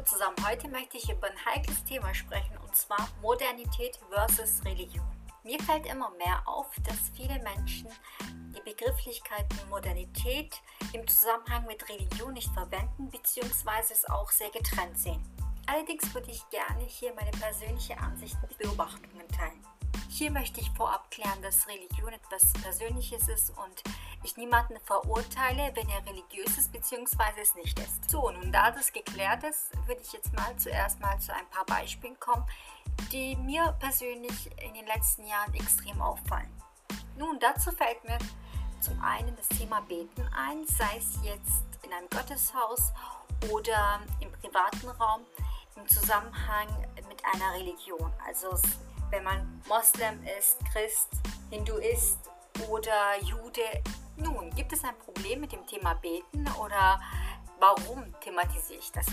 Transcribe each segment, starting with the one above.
Hallo zusammen, heute möchte ich über ein heikles Thema sprechen und zwar Modernität versus Religion. Mir fällt immer mehr auf, dass viele Menschen die Begrifflichkeiten Modernität im Zusammenhang mit Religion nicht verwenden bzw. es auch sehr getrennt sehen. Allerdings würde ich gerne hier meine persönliche Ansicht und Beobachtungen teilen. Hier möchte ich vorab klären, dass Religion etwas Persönliches ist und ich niemanden verurteile, wenn er religiös ist bzw. es nicht ist. So, nun da das geklärt ist, würde ich jetzt mal zuerst mal zu ein paar Beispielen kommen, die mir persönlich in den letzten Jahren extrem auffallen. Nun, dazu fällt mir zum einen das Thema Beten ein, sei es jetzt in einem Gotteshaus oder im privaten Raum im Zusammenhang mit einer Religion. Also wenn man Moslem ist, Christ, Hinduist oder Jude. Nun, gibt es ein Problem mit dem Thema Beten oder warum thematisiere ich das?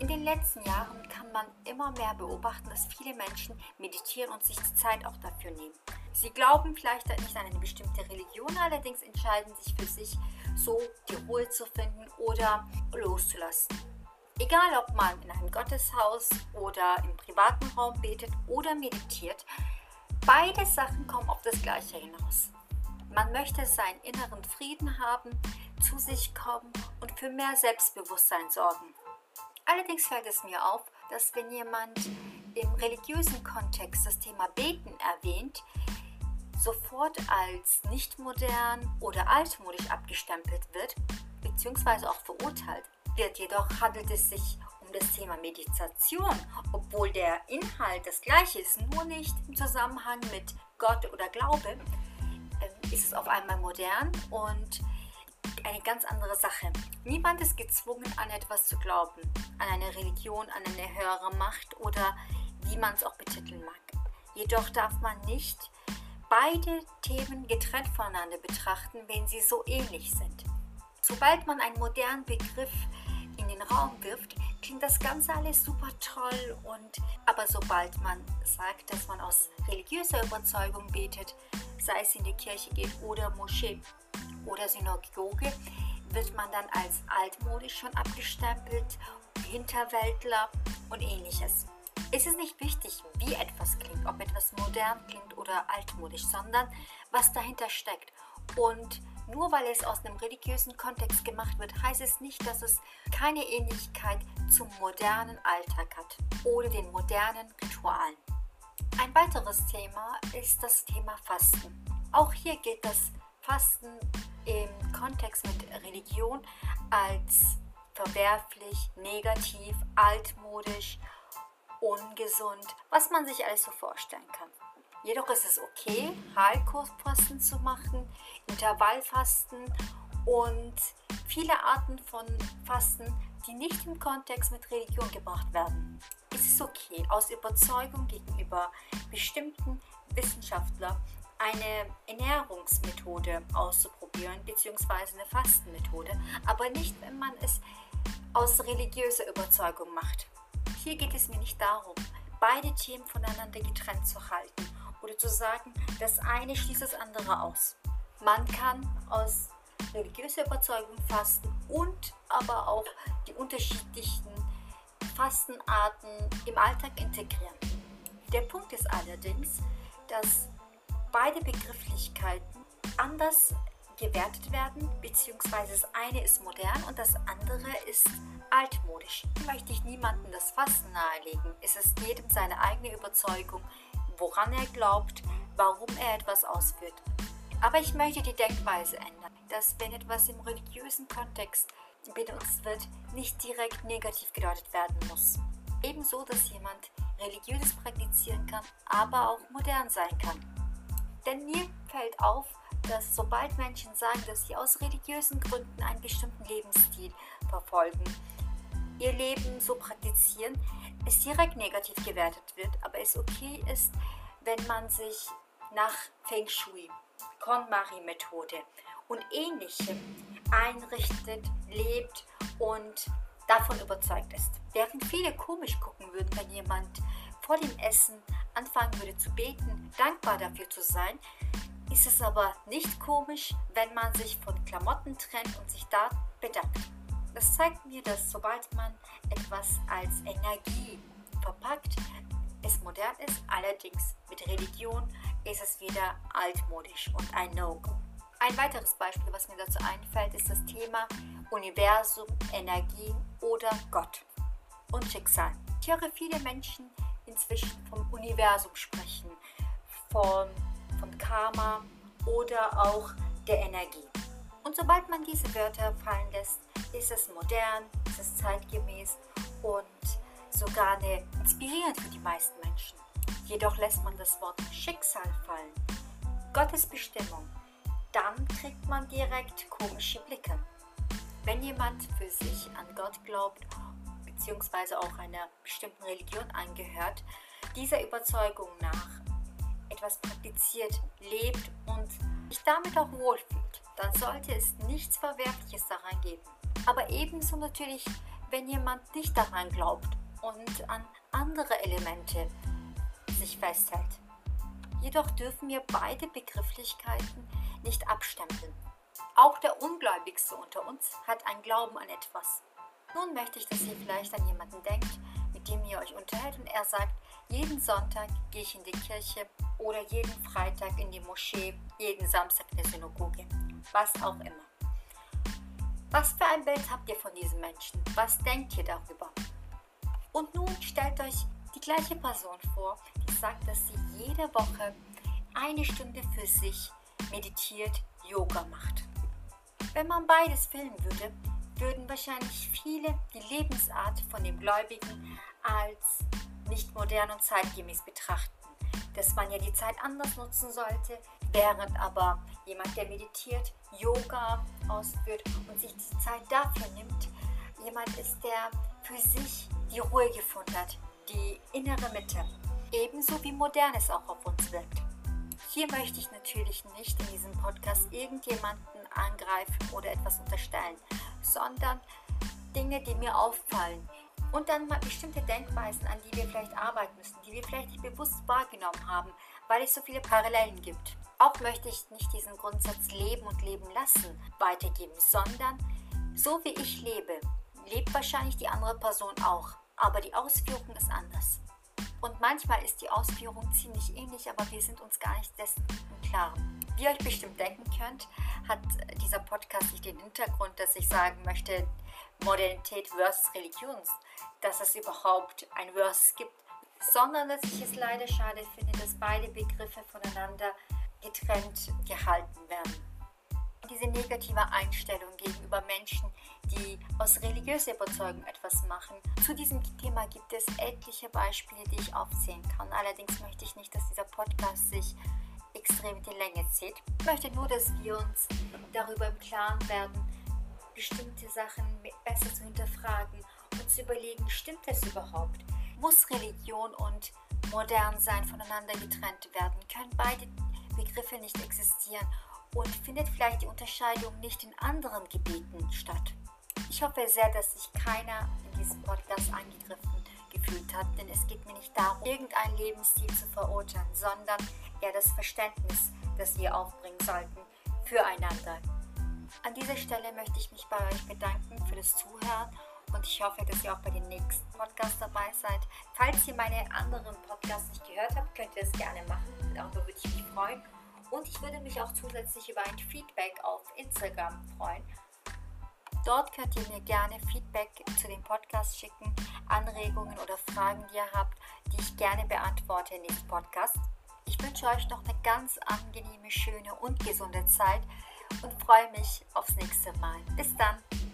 In den letzten Jahren kann man immer mehr beobachten, dass viele Menschen meditieren und sich die Zeit auch dafür nehmen. Sie glauben vielleicht nicht an eine bestimmte Religion, allerdings entscheiden sich für sich, so die Ruhe zu finden oder loszulassen. Egal ob man in einem Gotteshaus oder im privaten Raum betet oder meditiert, beide Sachen kommen auf das Gleiche hinaus. Man möchte seinen inneren Frieden haben, zu sich kommen und für mehr Selbstbewusstsein sorgen. Allerdings fällt es mir auf, dass wenn jemand im religiösen Kontext das Thema Beten erwähnt, sofort als nicht modern oder altmodisch abgestempelt wird, beziehungsweise auch verurteilt wird. Jedoch handelt es sich um das Thema Meditation, obwohl der Inhalt das gleiche ist, nur nicht im Zusammenhang mit Gott oder Glaube, ähm, ist es auf einmal modern und eine ganz andere Sache. Niemand ist gezwungen, an etwas zu glauben, an eine Religion, an eine höhere Macht oder wie man es auch betiteln mag. Jedoch darf man nicht beide Themen getrennt voneinander betrachten, wenn sie so ähnlich sind. Sobald man einen modernen Begriff den Raum wirft, klingt das Ganze alles super toll und aber sobald man sagt, dass man aus religiöser Überzeugung betet, sei es in die Kirche geht oder Moschee oder Synagoge, wird man dann als altmodisch schon abgestempelt, Hinterwäldler und ähnliches. Es ist nicht wichtig, wie etwas klingt, ob etwas modern klingt oder altmodisch, sondern was dahinter steckt. Und nur weil es aus einem religiösen Kontext gemacht wird, heißt es nicht, dass es keine Ähnlichkeit zum modernen Alltag hat oder den modernen Ritualen. Ein weiteres Thema ist das Thema Fasten. Auch hier gilt das Fasten im Kontext mit Religion als verwerflich, negativ, altmodisch, ungesund, was man sich alles so vorstellen kann. Jedoch ist es okay, Heilkursfasten zu machen, Intervallfasten und viele Arten von Fasten, die nicht im Kontext mit Religion gebracht werden. Es ist okay, aus Überzeugung gegenüber bestimmten Wissenschaftlern eine Ernährungsmethode auszuprobieren, beziehungsweise eine Fastenmethode, aber nicht, wenn man es aus religiöser Überzeugung macht. Hier geht es mir nicht darum, beide Themen voneinander getrennt zu halten oder zu sagen, das eine schließt das andere aus. Man kann aus religiöser Überzeugung fasten und aber auch die unterschiedlichen Fastenarten im Alltag integrieren. Der Punkt ist allerdings, dass beide Begrifflichkeiten anders gewertet werden, beziehungsweise das eine ist modern und das andere ist altmodisch. Möchte ich niemandem das Fasten nahelegen. Es ist jedem seine eigene Überzeugung, woran er glaubt, warum er etwas ausführt. Aber ich möchte die Denkweise ändern, dass wenn etwas im religiösen Kontext benutzt wird, nicht direkt negativ gedeutet werden muss. Ebenso, dass jemand religiöses praktizieren kann, aber auch modern sein kann. Denn mir fällt auf, dass sobald Menschen sagen, dass sie aus religiösen Gründen einen bestimmten Lebensstil verfolgen, ihr Leben so praktizieren, es direkt negativ gewertet wird, aber es okay ist, wenn man sich nach Feng Shui, KonMari-Methode und ähnlichem einrichtet, lebt und davon überzeugt ist. Während viele komisch gucken würden, wenn jemand vor dem Essen anfangen würde zu beten, dankbar dafür zu sein, ist es aber nicht komisch, wenn man sich von Klamotten trennt und sich da bedankt. Das zeigt mir, dass sobald man etwas als Energie verpackt, es modern ist, allerdings mit Religion ist es wieder altmodisch und ein No-Go. Ein weiteres Beispiel, was mir dazu einfällt, ist das Thema Universum, Energie oder Gott und Schicksal. Ich höre viele Menschen inzwischen vom Universum sprechen, von, von Karma oder auch der Energie. Und sobald man diese Wörter fallen lässt, ist es modern, ist es zeitgemäß und sogar inspirierend für die meisten Menschen. Jedoch lässt man das Wort Schicksal fallen, Gottes Bestimmung, dann kriegt man direkt komische Blicke. Wenn jemand für sich an Gott glaubt bzw. auch einer bestimmten Religion angehört, dieser Überzeugung nach etwas praktiziert, lebt und sich damit auch wohlfühlt, dann sollte es nichts Verwerfliches daran geben. Aber ebenso natürlich, wenn jemand nicht daran glaubt und an andere Elemente sich festhält. Jedoch dürfen wir beide Begrifflichkeiten nicht abstempeln. Auch der Ungläubigste unter uns hat einen Glauben an etwas. Nun möchte ich, dass ihr vielleicht an jemanden denkt, mit dem ihr euch unterhält und er sagt, jeden Sonntag gehe ich in die Kirche oder jeden Freitag in die Moschee, jeden Samstag in die Synagoge, was auch immer. Was für ein Bild habt ihr von diesem Menschen? Was denkt ihr darüber? Und nun stellt euch die gleiche Person vor, die sagt, dass sie jede Woche eine Stunde für sich meditiert, Yoga macht. Wenn man beides filmen würde, würden wahrscheinlich viele die Lebensart von dem Gläubigen als nicht modern und zeitgemäß betrachten, dass man ja die Zeit anders nutzen sollte, während aber jemand, der meditiert, Yoga ausführt und sich die Zeit dafür nimmt, jemand ist, der für sich die Ruhe gefunden hat, die innere Mitte, ebenso wie modern es auch auf uns wirkt. Hier möchte ich natürlich nicht in diesem Podcast irgendjemanden angreifen oder etwas unterstellen, sondern Dinge, die mir auffallen. Und dann mal bestimmte Denkweisen, an die wir vielleicht arbeiten müssen, die wir vielleicht nicht bewusst wahrgenommen haben, weil es so viele Parallelen gibt. Auch möchte ich nicht diesen Grundsatz Leben und Leben lassen weitergeben, sondern so wie ich lebe, lebt wahrscheinlich die andere Person auch, aber die Ausführung ist anders. Und manchmal ist die Ausführung ziemlich ähnlich, aber wir sind uns gar nicht dessen im Klaren. Wie ihr euch bestimmt denken könnt, hat dieser Podcast nicht den Hintergrund, dass ich sagen möchte, Modernität versus Religion, dass es überhaupt ein Versus gibt, sondern dass ich es leider schade finde, dass beide Begriffe voneinander getrennt gehalten werden diese negative Einstellung gegenüber Menschen, die aus religiöser Überzeugung etwas machen. Zu diesem Thema gibt es etliche Beispiele, die ich aufzählen kann. Allerdings möchte ich nicht, dass dieser Podcast sich extrem in die Länge zieht. Ich möchte nur, dass wir uns darüber im Klaren werden, bestimmte Sachen besser zu hinterfragen und zu überlegen, stimmt es überhaupt? Muss Religion und modern sein voneinander getrennt werden? Können beide Begriffe nicht existieren? und findet vielleicht die Unterscheidung nicht in anderen Gebieten statt. Ich hoffe sehr, dass sich keiner in diesem Podcast angegriffen gefühlt hat, denn es geht mir nicht darum, irgendeinen Lebensstil zu verurteilen, sondern eher das Verständnis, das wir aufbringen sollten füreinander. An dieser Stelle möchte ich mich bei euch bedanken für das Zuhören und ich hoffe, dass ihr auch bei den nächsten Podcasts dabei seid. Falls ihr meine anderen Podcasts nicht gehört habt, könnt ihr das gerne machen. Darüber würde ich mich freuen. Und ich würde mich auch zusätzlich über ein Feedback auf Instagram freuen. Dort könnt ihr mir gerne Feedback zu dem Podcast schicken, Anregungen oder Fragen, die ihr habt, die ich gerne beantworte in diesem Podcast. Ich wünsche euch noch eine ganz angenehme, schöne und gesunde Zeit und freue mich aufs nächste Mal. Bis dann!